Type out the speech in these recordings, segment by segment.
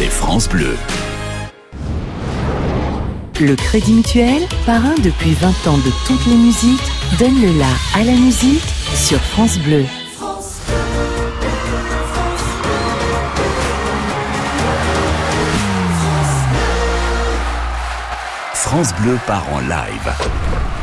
c'est France Bleu. Le Crédit Mutuel, parrain depuis 20 ans de toutes les musiques, donne le la à la musique sur France Bleu. France Bleu part en live.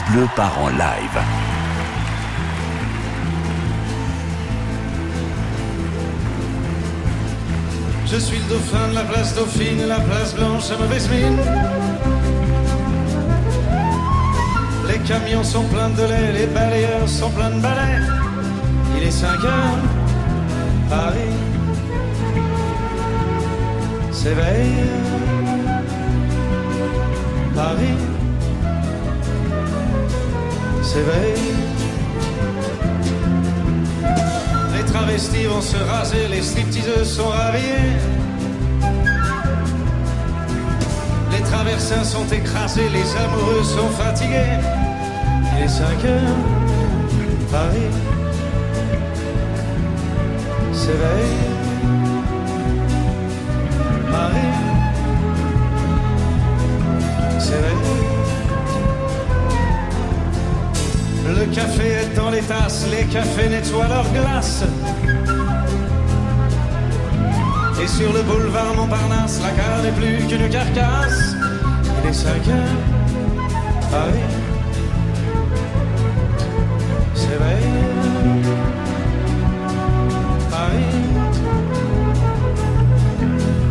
Bleu part en live. Je suis le dauphin de la place Dauphine la place Blanche à mauvaise mine. Les camions sont pleins de lait, les balayeurs sont pleins de balais. Il est 5 heures, Paris s'éveille. Paris s'éveille. Les travestis vont se raser, les stripteaseuses sont rhabillées. Les traversins sont écrasés, les amoureux sont fatigués. Il est 5 heures, Paris s'éveille. Paris s'éveille. Le café est dans les tasses, les cafés nettoient leurs glaces. Et sur le boulevard Montparnasse, la gare n'est plus qu'une carcasse. Est 5 heures, Paris s'éveille. Paris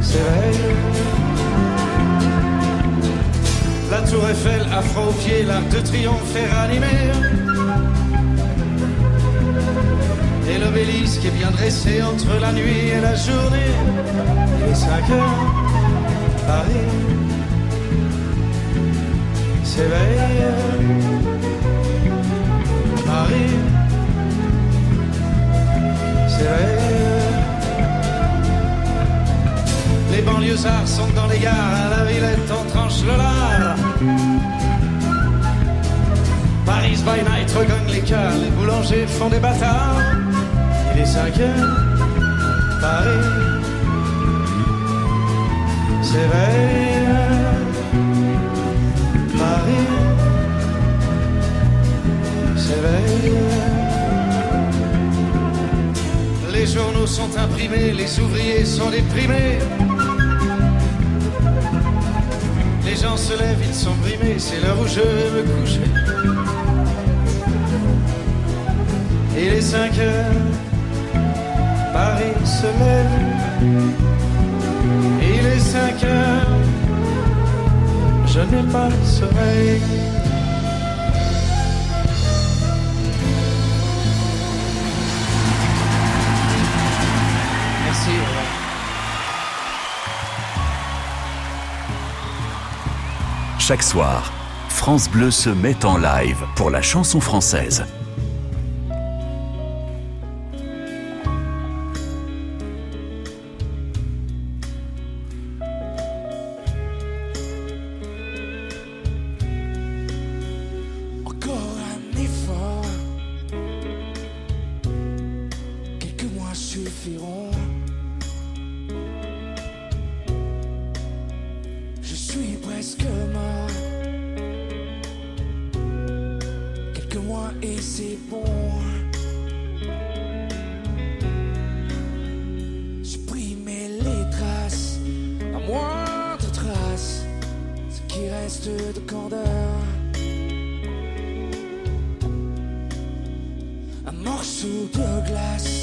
s'éveille. La tour Eiffel, afro au pied, l'arc de triomphe est ranimé. L'obélisque est bien dressé entre la nuit et la journée. Il est 5 heures, Paris s'éveille. Paris s'éveille. Les banlieusards sont dans les gares, à la Villette on tranche le lard. Paris by night regagne les cœurs, les boulangers font des bâtards. Est 5 heures, Paris s'éveille. Paris s'éveille. Les journaux sont imprimés, les ouvriers sont déprimés. Les gens se lèvent, ils sont brimés, c'est l'heure où je me coucher. Il est 5 heures, Paris se lève. Il est 5 heures, je n'ai pas le sommeil. Merci. Chaque soir, France Bleu se met en live pour la chanson française. Mort. Quelques mois et c'est bon. Supprimer les traces, la moindre trace, ce qui reste de candeur. un morceau de glace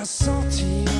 rien sentir.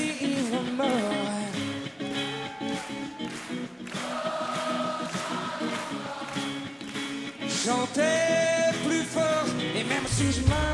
see. Chanter plus fort, et même si je m'en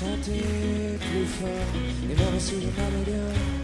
chanter plus fort et me je parle d'ailleurs.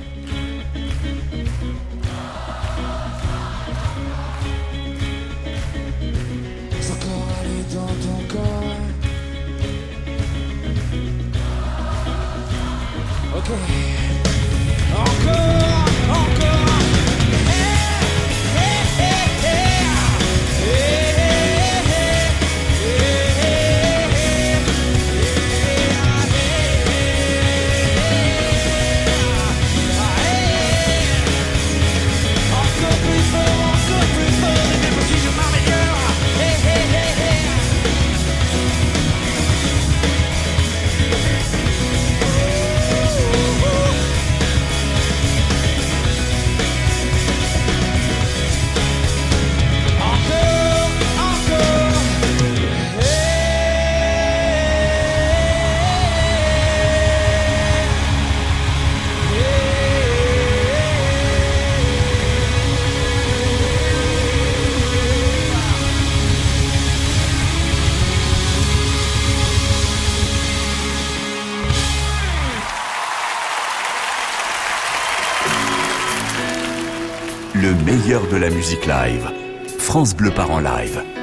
musique live. France Bleu part en live.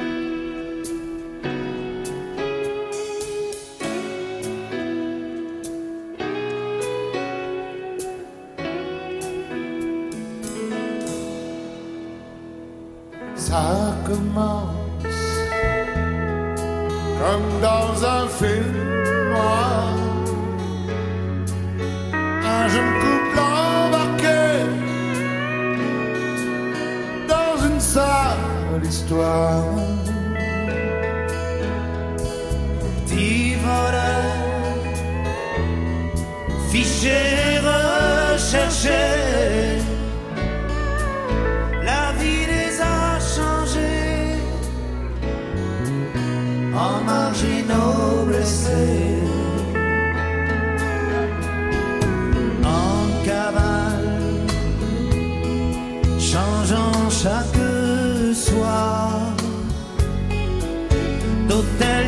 l'histoire. Divore, fiché, recherché. La vie les a changés en marginaux. the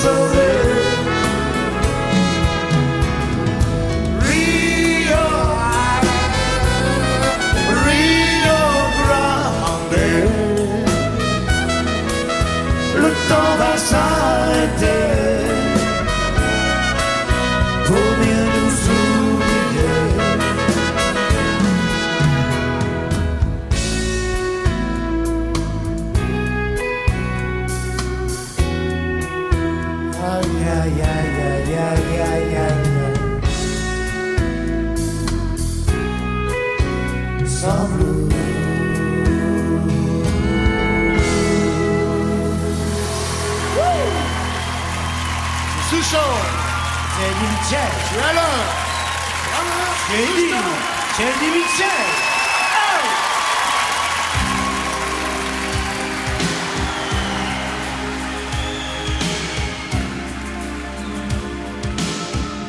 sou.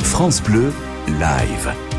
France Bleu, live.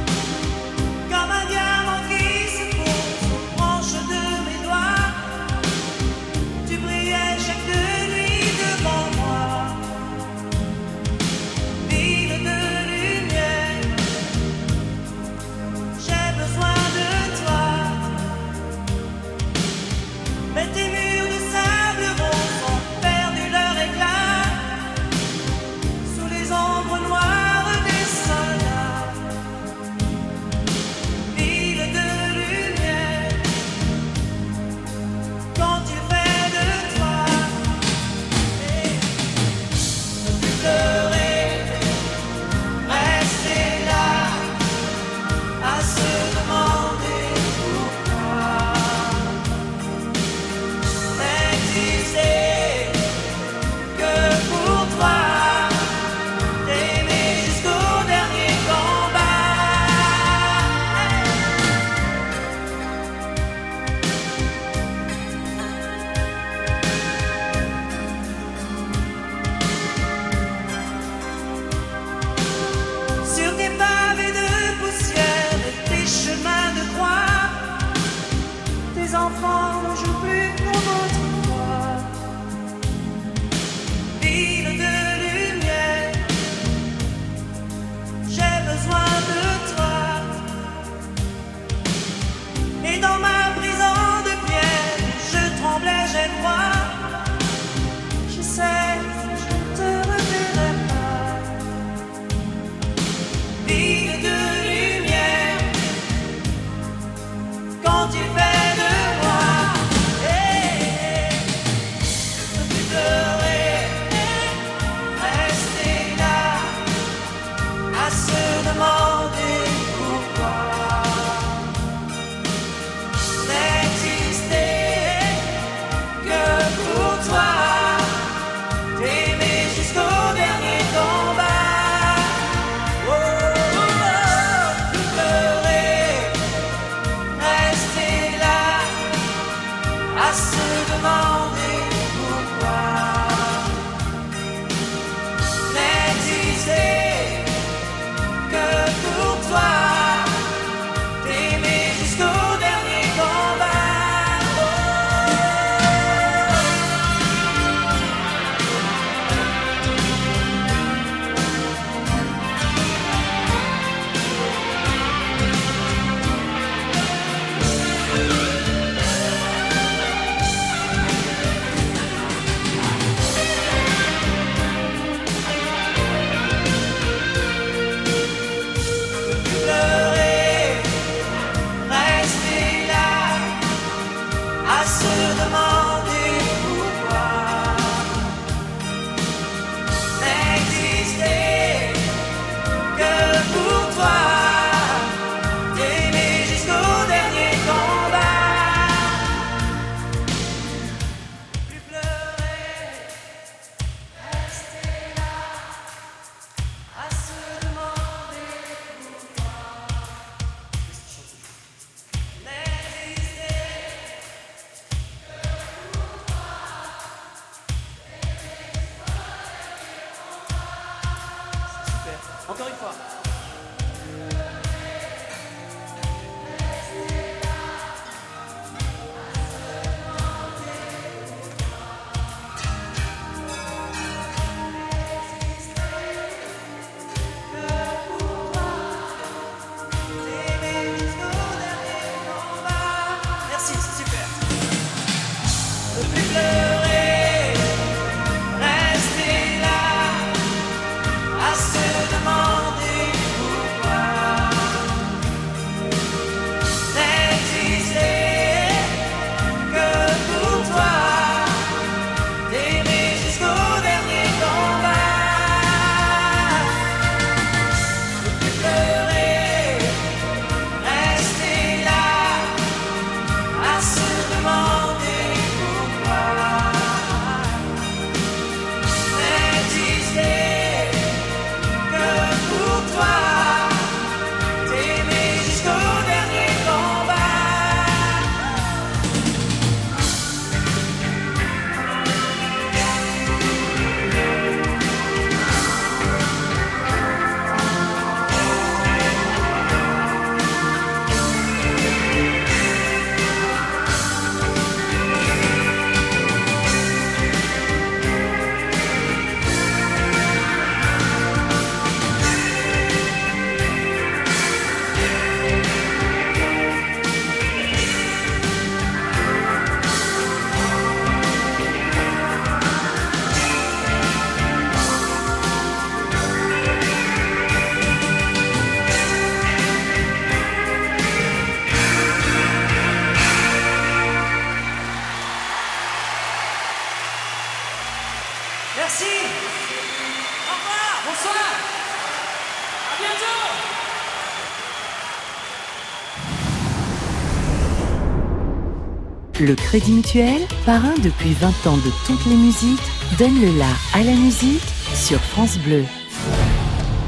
Crédit Mutuel, parrain depuis 20 ans de toutes les musiques, donne le la à la musique sur France Bleu.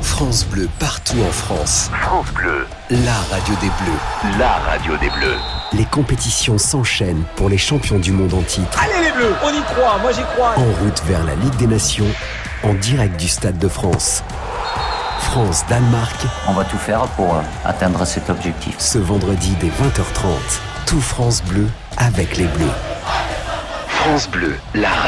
France Bleu partout en France. France Bleu, La radio des Bleus. la radio des Bleus. Les compétitions s'enchaînent pour les champions du monde en titre. Allez les bleus, on y croit, moi j'y crois. En route vers la Ligue des Nations, en direct du Stade de France. France-Danemark, On va tout faire pour euh, atteindre cet objectif. ce vendredi dès 20h30. Tout France Bleu avec les Bleus. France Bleu, la radio.